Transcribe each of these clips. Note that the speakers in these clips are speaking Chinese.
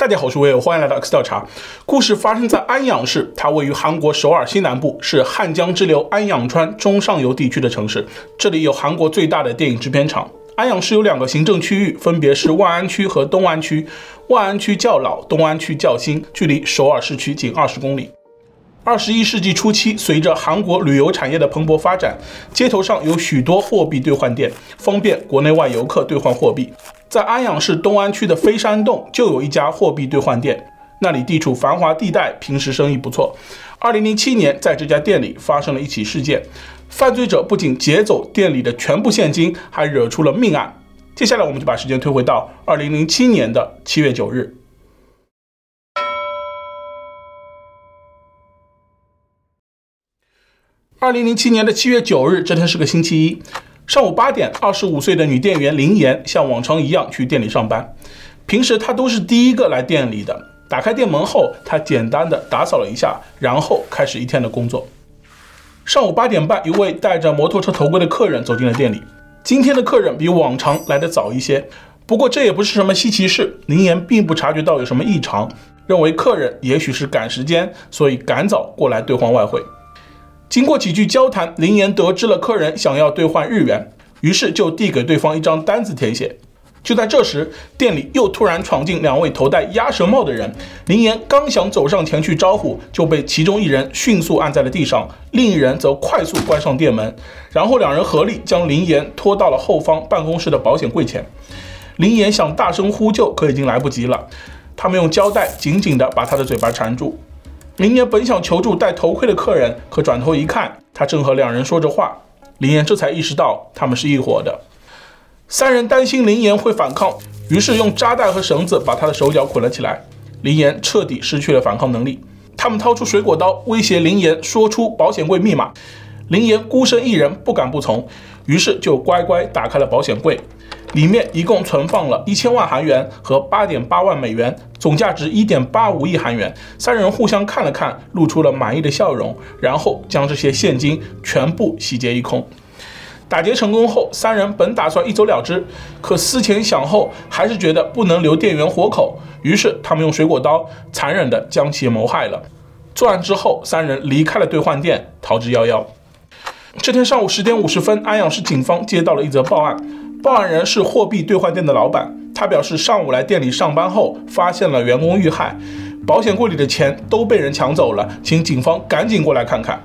大家好，我是威尔，欢迎来到 X 调查。故事发生在安阳市，它位于韩国首尔西南部，是汉江支流安阳川中上游地区的城市。这里有韩国最大的电影制片厂。安阳市有两个行政区域，分别是万安区和东安区。万安区较老，东安区较新，距离首尔市区仅二十公里。二十一世纪初期，随着韩国旅游产业的蓬勃发展，街头上有许多货币兑换店，方便国内外游客兑换货币。在安阳市东安区的飞山洞就有一家货币兑换店，那里地处繁华地带，平时生意不错。二零零七年，在这家店里发生了一起事件，犯罪者不仅劫走店里的全部现金，还惹出了命案。接下来，我们就把时间推回到二零零七年的七月九日。二零零七年的七月九日，这天是个星期一。上午八点，二十五岁的女店员林妍像往常一样去店里上班。平时她都是第一个来店里的。打开店门后，她简单的打扫了一下，然后开始一天的工作。上午八点半，一位戴着摩托车头盔的客人走进了店里。今天的客人比往常来得早一些，不过这也不是什么稀奇事。林妍并不察觉到有什么异常，认为客人也许是赶时间，所以赶早过来兑换外汇。经过几句交谈，林岩得知了客人想要兑换日元，于是就递给对方一张单子填写。就在这时，店里又突然闯进两位头戴鸭舌帽的人。林岩刚想走上前去招呼，就被其中一人迅速按在了地上，另一人则快速关上店门，然后两人合力将林岩拖到了后方办公室的保险柜前。林岩想大声呼救，可已经来不及了。他们用胶带紧紧地把他的嘴巴缠住。林岩本想求助戴头盔的客人，可转头一看，他正和两人说着话。林岩这才意识到他们是一伙的。三人担心林岩会反抗，于是用扎带和绳子把他的手脚捆了起来。林岩彻底失去了反抗能力。他们掏出水果刀威胁林岩说出保险柜密码。林岩孤身一人不敢不从，于是就乖乖打开了保险柜。里面一共存放了一千万韩元和八点八万美元，总价值一点八五亿韩元。三人互相看了看，露出了满意的笑容，然后将这些现金全部洗劫一空。打劫成功后，三人本打算一走了之，可思前想后，还是觉得不能留店员活口，于是他们用水果刀残忍地将其谋害了。作案之后，三人离开了兑换店，逃之夭夭。这天上午十点五十分，安阳市警方接到了一则报案。报案人是货币兑换店的老板，他表示上午来店里上班后，发现了员工遇害，保险柜里的钱都被人抢走了，请警方赶紧过来看看。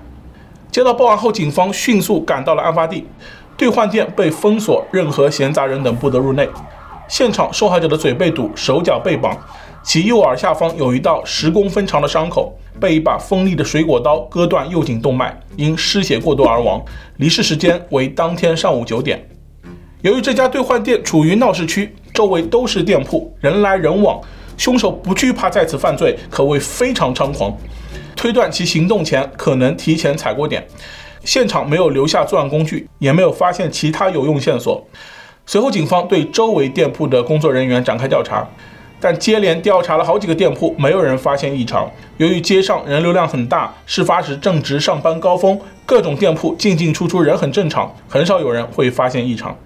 接到报案后，警方迅速赶到了案发地，兑换店被封锁，任何闲杂人等不得入内。现场受害者的嘴被堵，手脚被绑，其右耳下方有一道十公分长的伤口，被一把锋利的水果刀割断右颈动脉，因失血过多而亡，离世时间为当天上午九点。由于这家兑换店处于闹市区，周围都是店铺，人来人往，凶手不惧怕再次犯罪，可谓非常猖狂。推断其行动前可能提前踩过点。现场没有留下作案工具，也没有发现其他有用线索。随后，警方对周围店铺的工作人员展开调查，但接连调查了好几个店铺，没有人发现异常。由于街上人流量很大，事发时正值上班高峰，各种店铺进进出出人很正常，很少有人会发现异常。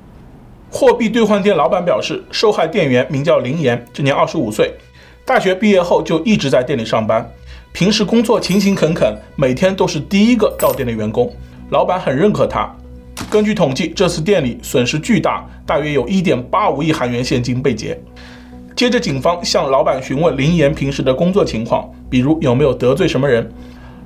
货币兑换店老板表示，受害店员名叫林岩，今年二十五岁，大学毕业后就一直在店里上班，平时工作勤勤恳恳，每天都是第一个到店的员工，老板很认可他。根据统计，这次店里损失巨大，大约有一点八五亿韩元现金被劫。接着，警方向老板询问林岩平时的工作情况，比如有没有得罪什么人。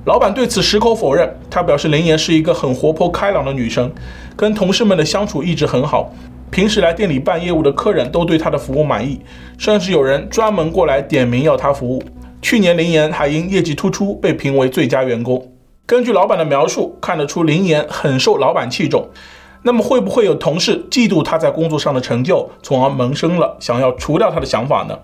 老板对此矢口否认，他表示林岩是一个很活泼开朗的女生，跟同事们的相处一直很好。平时来店里办业务的客人都对他的服务满意，甚至有人专门过来点名要他服务。去年林岩还因业绩突出被评为最佳员工。根据老板的描述，看得出林岩很受老板器重。那么会不会有同事嫉妒他在工作上的成就，从而萌生了想要除掉他的想法呢？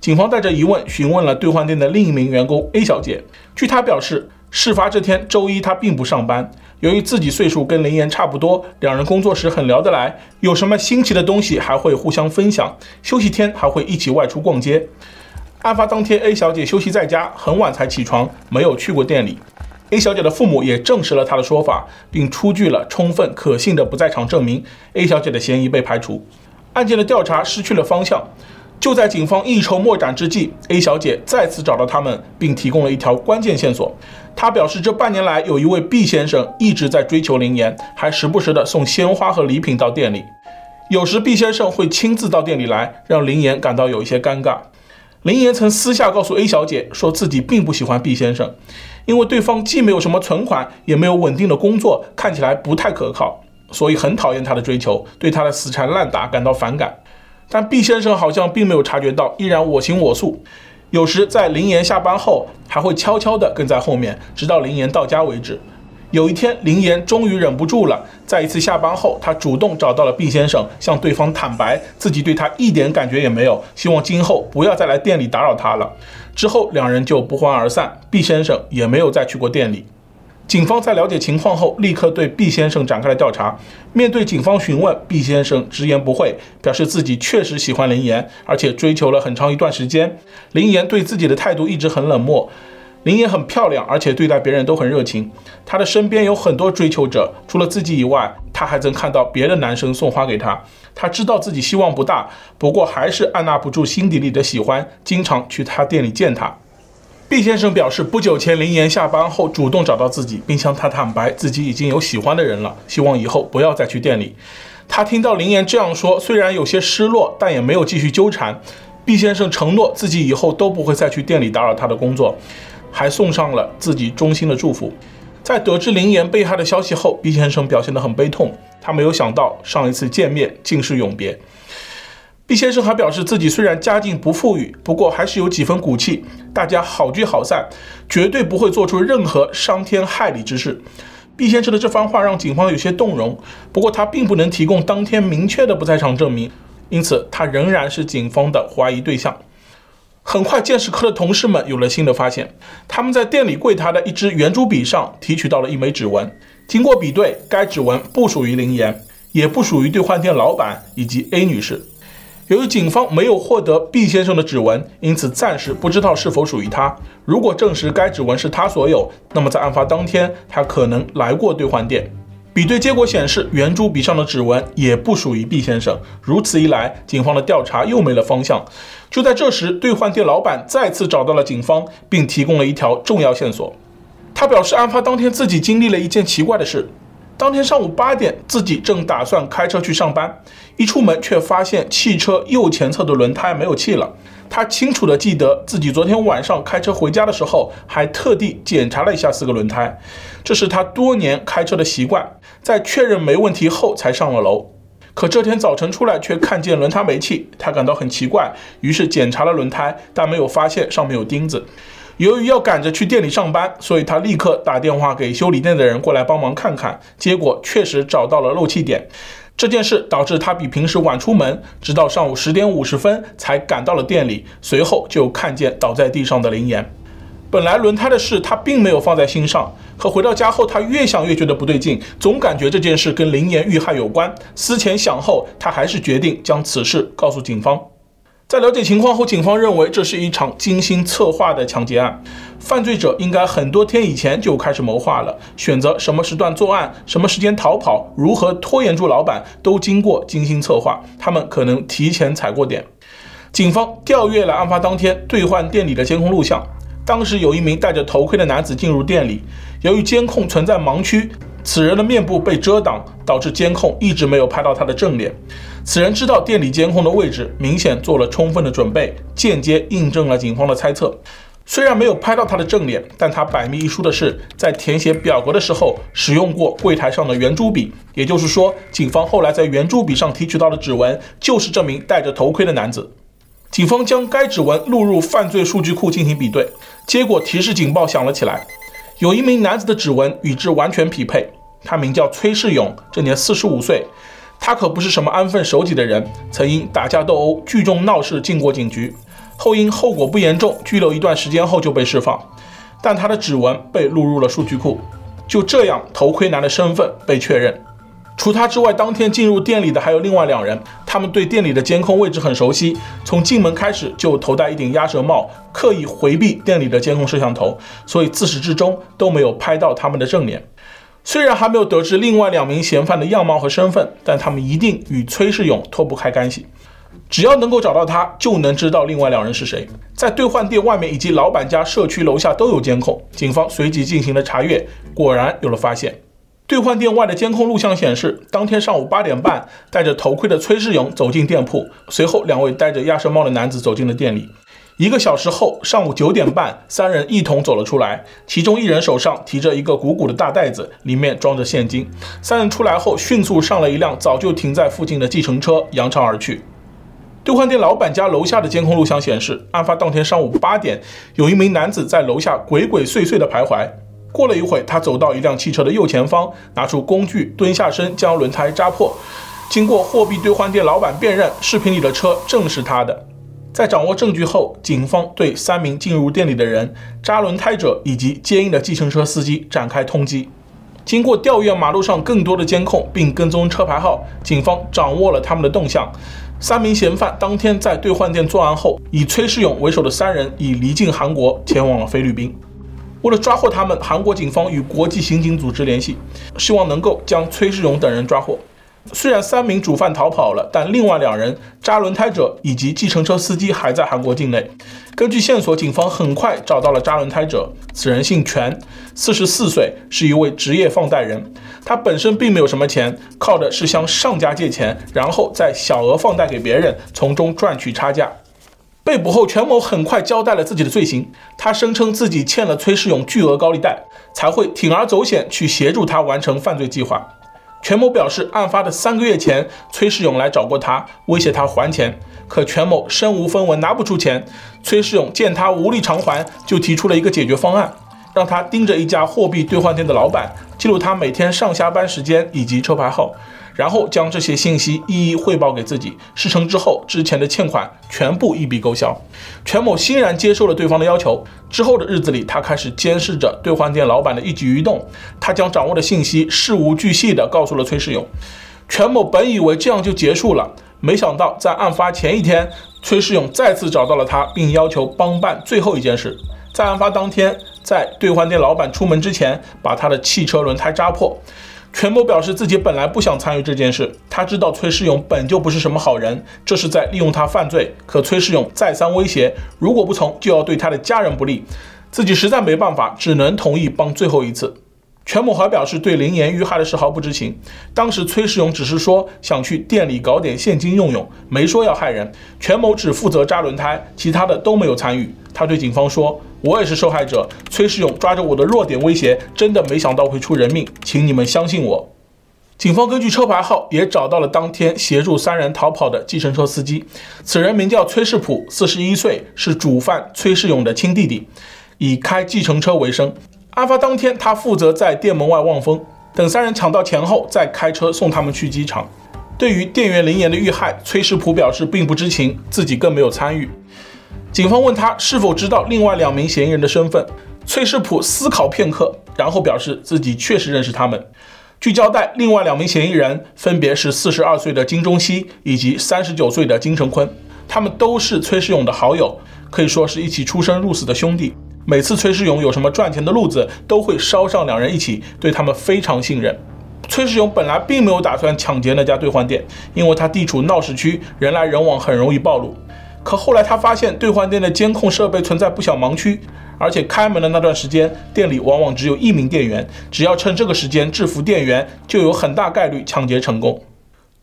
警方带着疑问询问了兑换店的另一名员工 A 小姐，据她表示，事发这天周一她并不上班。由于自己岁数跟林妍差不多，两人工作时很聊得来，有什么新奇的东西还会互相分享。休息天还会一起外出逛街。案发当天，A 小姐休息在家，很晚才起床，没有去过店里。A 小姐的父母也证实了她的说法，并出具了充分可信的不在场证明。A 小姐的嫌疑被排除。案件的调查失去了方向。就在警方一筹莫展之际，A 小姐再次找到他们，并提供了一条关键线索。她表示，这半年来有一位毕先生一直在追求林妍，还时不时地送鲜花和礼品到店里。有时毕先生会亲自到店里来，让林妍感到有一些尴尬。林妍曾私下告诉 A 小姐，说自己并不喜欢毕先生，因为对方既没有什么存款，也没有稳定的工作，看起来不太可靠，所以很讨厌他的追求，对他的死缠烂打感到反感。但毕先生好像并没有察觉到，依然我行我素。有时在林妍下班后，还会悄悄地跟在后面，直到林岩到家为止。有一天，林岩终于忍不住了，在一次下班后，他主动找到了毕先生，向对方坦白自己对他一点感觉也没有，希望今后不要再来店里打扰他了。之后，两人就不欢而散毕先生也没有再去过店里。警方在了解情况后，立刻对毕先生展开了调查。面对警方询问毕先生直言不讳，表示自己确实喜欢林岩，而且追求了很长一段时间。林岩对自己的态度一直很冷漠。林岩很漂亮，而且对待别人都很热情。她的身边有很多追求者，除了自己以外，她还曾看到别的男生送花给她。她知道自己希望不大，不过还是按捺不住心底里的喜欢，经常去她店里见她。毕先生表示，不久前林岩下班后主动找到自己，并向他坦白自己已经有喜欢的人了，希望以后不要再去店里。他听到林岩这样说，虽然有些失落，但也没有继续纠缠。毕先生承诺自己以后都不会再去店里打扰他的工作，还送上了自己衷心的祝福。在得知林岩被害的消息后，毕先生表现得很悲痛，他没有想到上一次见面竟是永别。毕先生还表示，自己虽然家境不富裕，不过还是有几分骨气。大家好聚好散，绝对不会做出任何伤天害理之事。毕先生的这番话让警方有些动容，不过他并不能提供当天明确的不在场证明，因此他仍然是警方的怀疑对象。很快，鉴识科的同事们有了新的发现，他们在店里柜台的一支圆珠笔上提取到了一枚指纹。经过比对，该指纹不属于林岩，也不属于兑换店老板以及 A 女士。由于警方没有获得毕先生的指纹，因此暂时不知道是否属于他。如果证实该指纹是他所有，那么在案发当天，他可能来过兑换店。比对结果显示，圆珠笔上的指纹也不属于毕先生。如此一来，警方的调查又没了方向。就在这时，兑换店老板再次找到了警方，并提供了一条重要线索。他表示，案发当天自己经历了一件奇怪的事。当天上午八点，自己正打算开车去上班，一出门却发现汽车右前侧的轮胎没有气了。他清楚地记得自己昨天晚上开车回家的时候，还特地检查了一下四个轮胎，这是他多年开车的习惯。在确认没问题后，才上了楼。可这天早晨出来却看见轮胎没气，他感到很奇怪，于是检查了轮胎，但没有发现上面有钉子。由于要赶着去店里上班，所以他立刻打电话给修理店的人过来帮忙看看。结果确实找到了漏气点。这件事导致他比平时晚出门，直到上午十点五十分才赶到了店里。随后就看见倒在地上的林岩。本来轮胎的事他并没有放在心上，可回到家后，他越想越觉得不对劲，总感觉这件事跟林岩遇害有关。思前想后，他还是决定将此事告诉警方。在了解情况后，警方认为这是一场精心策划的抢劫案。犯罪者应该很多天以前就开始谋划了，选择什么时段作案、什么时间逃跑、如何拖延住老板，都经过精心策划。他们可能提前踩过点。警方调阅了案发当天兑换店里的监控录像，当时有一名戴着头盔的男子进入店里，由于监控存在盲区，此人的面部被遮挡，导致监控一直没有拍到他的正脸。此人知道店里监控的位置，明显做了充分的准备，间接印证了警方的猜测。虽然没有拍到他的正脸，但他百密一疏的是，在填写表格的时候使用过柜台上的圆珠笔，也就是说，警方后来在圆珠笔上提取到的指纹就是这名戴着头盔的男子。警方将该指纹录入犯罪数据库进行比对，结果提示警报响了起来，有一名男子的指纹与之完全匹配，他名叫崔世勇，这年四十五岁。他可不是什么安分守己的人，曾因打架斗殴、聚众闹事进过警局，后因后果不严重，拘留一段时间后就被释放。但他的指纹被录入了数据库，就这样，头盔男的身份被确认。除他之外，当天进入店里的还有另外两人，他们对店里的监控位置很熟悉，从进门开始就头戴一顶鸭舌帽，刻意回避店里的监控摄像头，所以自始至终都没有拍到他们的正脸。虽然还没有得知另外两名嫌犯的样貌和身份，但他们一定与崔世勇脱不开干系。只要能够找到他，就能知道另外两人是谁。在兑换店外面以及老板家社区楼下都有监控，警方随即进行了查阅，果然有了发现。兑换店外的监控录像显示，当天上午八点半，戴着头盔的崔世勇走进店铺，随后两位戴着鸭舌帽的男子走进了店里。一个小时后，上午九点半，三人一同走了出来，其中一人手上提着一个鼓鼓的大袋子，里面装着现金。三人出来后，迅速上了一辆早就停在附近的计程车，扬长而去。兑换店老板家楼下的监控录像显示，案发当天上午八点，有一名男子在楼下鬼鬼祟祟地徘徊。过了一会，他走到一辆汽车的右前方，拿出工具，蹲下身将轮胎扎破。经过货币兑换店老板辨认，视频里的车正是他的。在掌握证据后，警方对三名进入店里的人、扎轮胎者以及接应的计程车司机展开通缉。经过调阅马路上更多的监控并跟踪车牌号，警方掌握了他们的动向。三名嫌犯当天在兑换店作案后，以崔世勇为首的三人已离境韩国，前往了菲律宾。为了抓获他们，韩国警方与国际刑警组织联系，希望能够将崔世勇等人抓获。虽然三名主犯逃跑了，但另外两人扎轮胎者以及计程车司机还在韩国境内。根据线索，警方很快找到了扎轮胎者，此人姓权，四十四岁，是一位职业放贷人。他本身并没有什么钱，靠的是向上家借钱，然后再小额放贷给别人，从中赚取差价。被捕后，权某很快交代了自己的罪行。他声称自己欠了崔世勇巨额高利贷，才会铤而走险去协助他完成犯罪计划。全某表示，案发的三个月前，崔世勇来找过他，威胁他还钱。可全某身无分文，拿不出钱。崔世勇见他无力偿还，就提出了一个解决方案，让他盯着一家货币兑换店的老板，记录他每天上下班时间以及车牌号。然后将这些信息一一汇报给自己，事成之后，之前的欠款全部一笔勾销。全某欣然接受了对方的要求。之后的日子里，他开始监视着兑换店老板的一举一动。他将掌握的信息事无巨细地告诉了崔世勇。全某本以为这样就结束了，没想到在案发前一天，崔世勇再次找到了他，并要求帮办最后一件事。在案发当天，在兑换店老板出门之前，把他的汽车轮胎扎破。权某表示自己本来不想参与这件事，他知道崔世勇本就不是什么好人，这是在利用他犯罪。可崔世勇再三威胁，如果不从，就要对他的家人不利，自己实在没办法，只能同意帮最后一次。全某还表示对林岩遇害的事毫不知情，当时崔世勇只是说想去店里搞点现金用用，没说要害人。全某只负责扎轮胎，其他的都没有参与。他对警方说。我也是受害者，崔世勇抓着我的弱点威胁，真的没想到会出人命，请你们相信我。警方根据车牌号也找到了当天协助三人逃跑的计程车司机，此人名叫崔世普，四十一岁，是主犯崔世勇的亲弟弟，以开计程车为生。案发当天，他负责在店门外望风，等三人抢到钱后再开车送他们去机场。对于店员林岩的遇害，崔世普表示并不知情，自己更没有参与。警方问他是否知道另外两名嫌疑人的身份，崔世普思考片刻，然后表示自己确实认识他们。据交代，另外两名嫌疑人分别是四十二岁的金钟熙以及三十九岁的金成坤，他们都是崔世勇的好友，可以说是一起出生入死的兄弟。每次崔世勇有什么赚钱的路子，都会捎上两人一起，对他们非常信任。崔世勇本来并没有打算抢劫那家兑换店，因为他地处闹市区，人来人往，很容易暴露。可后来他发现兑换店的监控设备存在不小盲区，而且开门的那段时间，店里往往只有一名店员，只要趁这个时间制服店员，就有很大概率抢劫成功。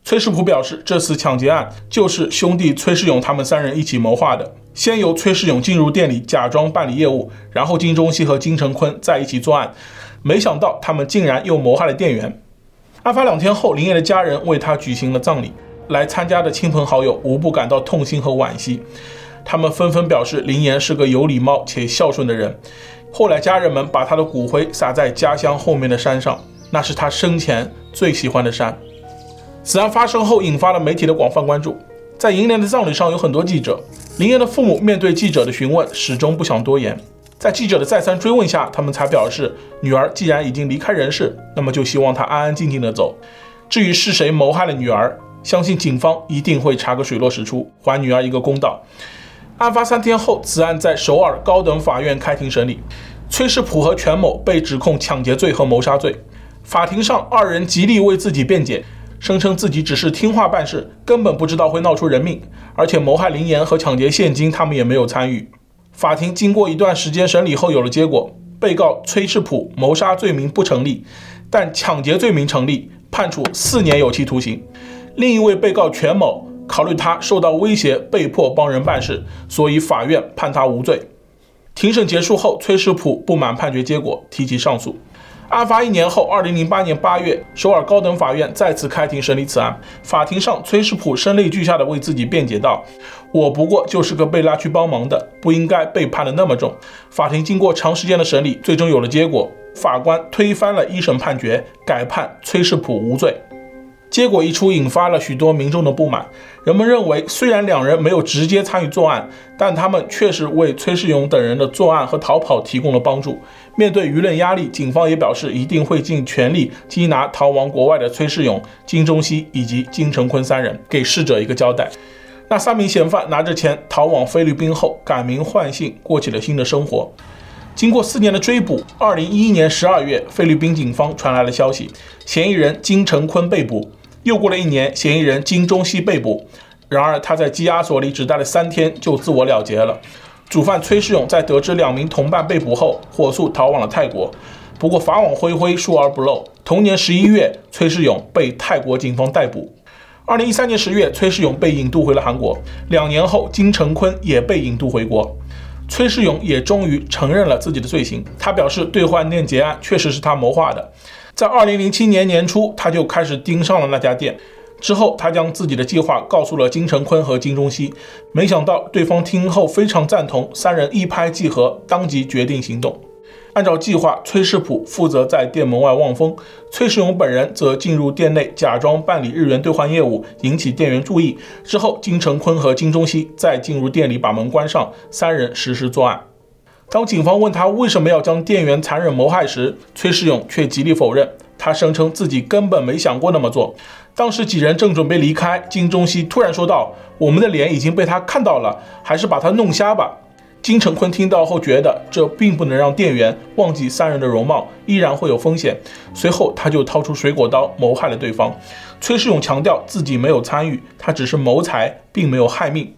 崔世普表示，这次抢劫案就是兄弟崔世勇他们三人一起谋划的。先由崔世勇进入店里假装办理业务，然后金钟熙和金成坤在一起作案，没想到他们竟然又谋害了店员。案发两天后，林业的家人为他举行了葬礼。来参加的亲朋好友无不感到痛心和惋惜，他们纷纷表示林岩是个有礼貌且孝顺的人。后来家人们把他的骨灰撒在家乡后面的山上，那是他生前最喜欢的山。此案发生后，引发了媒体的广泛关注。在银莲的葬礼上有很多记者，林岩的父母面对记者的询问，始终不想多言。在记者的再三追问下，他们才表示，女儿既然已经离开人世，那么就希望她安安静静的走。至于是谁谋害了女儿，相信警方一定会查个水落石出，还女儿一个公道。案发三天后，此案在首尔高等法院开庭审理，崔世普和全某被指控抢劫罪和谋杀罪。法庭上，二人极力为自己辩解，声称自己只是听话办事，根本不知道会闹出人命，而且谋害林妍和抢劫现金，他们也没有参与。法庭经过一段时间审理后，有了结果：被告崔世普谋杀罪名不成立，但抢劫罪名成立，判处四年有期徒刑。另一位被告全某，考虑他受到威胁，被迫帮人办事，所以法院判他无罪。庭审结束后，崔世普不满判决结果，提起上诉。案发一年后，二零零八年八月，首尔高等法院再次开庭审理此案。法庭上，崔世普声泪俱下地为自己辩解道：“我不过就是个被拉去帮忙的，不应该被判得那么重。”法庭经过长时间的审理，最终有了结果。法官推翻了一审判决，改判崔世普无罪。结果一出，引发了许多民众的不满。人们认为，虽然两人没有直接参与作案，但他们确实为崔世勇等人的作案和逃跑提供了帮助。面对舆论压力，警方也表示一定会尽全力缉拿逃亡国外的崔世勇、金钟熙以及金成坤三人，给逝者一个交代。那三名嫌犯拿着钱逃往菲律宾后，改名换姓，过起了新的生活。经过四年的追捕，二零一一年十二月，菲律宾警方传来了消息，嫌疑人金成坤被捕。又过了一年，嫌疑人金钟熙被捕。然而，他在羁押所里只待了三天，就自我了结了。主犯崔世勇在得知两名同伴被捕后，火速逃往了泰国。不过，法网恢恢，疏而不漏。同年十一月，崔世勇被泰国警方逮捕。二零一三年十月，崔世勇被引渡回了韩国。两年后，金成坤也被引渡回国。崔世勇也终于承认了自己的罪行。他表示，兑换店劫案确实是他谋划的。在二零零七年年初，他就开始盯上了那家店。之后，他将自己的计划告诉了金成坤和金钟熙。没想到对方听后非常赞同，三人一拍即合，当即决定行动。按照计划，崔世普负责在店门外望风，崔世勇本人则进入店内，假装办理日元兑换业务，引起店员注意。之后，金成坤和金钟熙再进入店里，把门关上，三人实施作案。当警方问他为什么要将店员残忍谋害时，崔世勇却极力否认。他声称自己根本没想过那么做。当时几人正准备离开，金钟熙突然说道：“我们的脸已经被他看到了，还是把他弄瞎吧。”金成坤听到后觉得这并不能让店员忘记三人的容貌，依然会有风险。随后他就掏出水果刀谋害了对方。崔世勇强调自己没有参与，他只是谋财，并没有害命。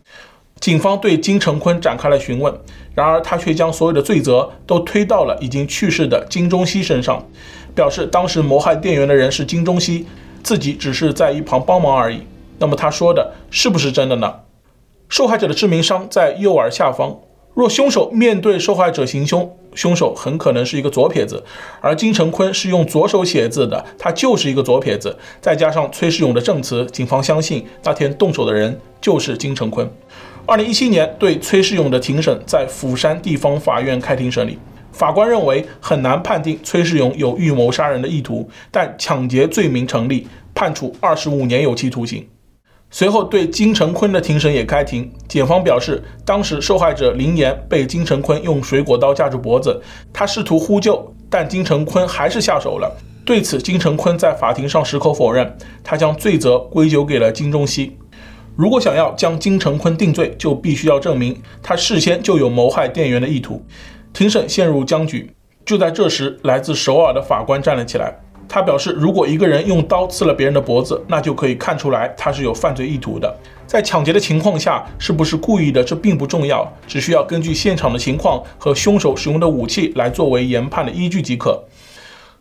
警方对金成坤展开了询问，然而他却将所有的罪责都推到了已经去世的金钟熙身上，表示当时谋害店员的人是金钟熙，自己只是在一旁帮忙而已。那么他说的是不是真的呢？受害者的致命伤在右耳下方，若凶手面对受害者行凶，凶手很可能是一个左撇子，而金成坤是用左手写字的，他就是一个左撇子。再加上崔世勇的证词，警方相信那天动手的人就是金成坤。二零一七年，对崔世勇的庭审在釜山地方法院开庭审理。法官认为很难判定崔世勇有预谋杀人的意图，但抢劫罪名成立，判处二十五年有期徒刑。随后，对金成坤的庭审也开庭。检方表示，当时受害者林妍被金成坤用水果刀架住脖子，他试图呼救，但金成坤还是下手了。对此，金成坤在法庭上矢口否认，他将罪责归咎给了金钟熙。如果想要将金成坤定罪，就必须要证明他事先就有谋害店员的意图。庭审陷入僵局。就在这时，来自首尔的法官站了起来。他表示，如果一个人用刀刺了别人的脖子，那就可以看出来他是有犯罪意图的。在抢劫的情况下，是不是故意的，这并不重要，只需要根据现场的情况和凶手使用的武器来作为研判的依据即可。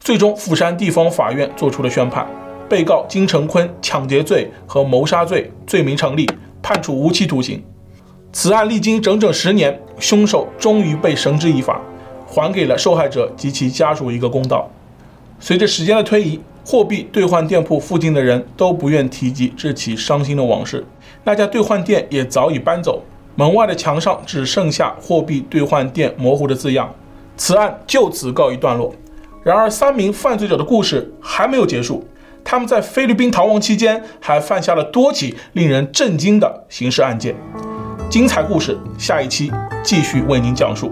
最终，釜山地方法院作出了宣判。被告金成坤抢劫罪和谋杀罪罪名成立，判处无期徒刑。此案历经整整十年，凶手终于被绳之以法，还给了受害者及其家属一个公道。随着时间的推移，货币兑换店铺附近的人都不愿提及这起伤心的往事。那家兑换店也早已搬走，门外的墙上只剩下“货币兑换店”模糊的字样。此案就此告一段落。然而，三名犯罪者的故事还没有结束。他们在菲律宾逃亡期间，还犯下了多起令人震惊的刑事案件。精彩故事，下一期继续为您讲述。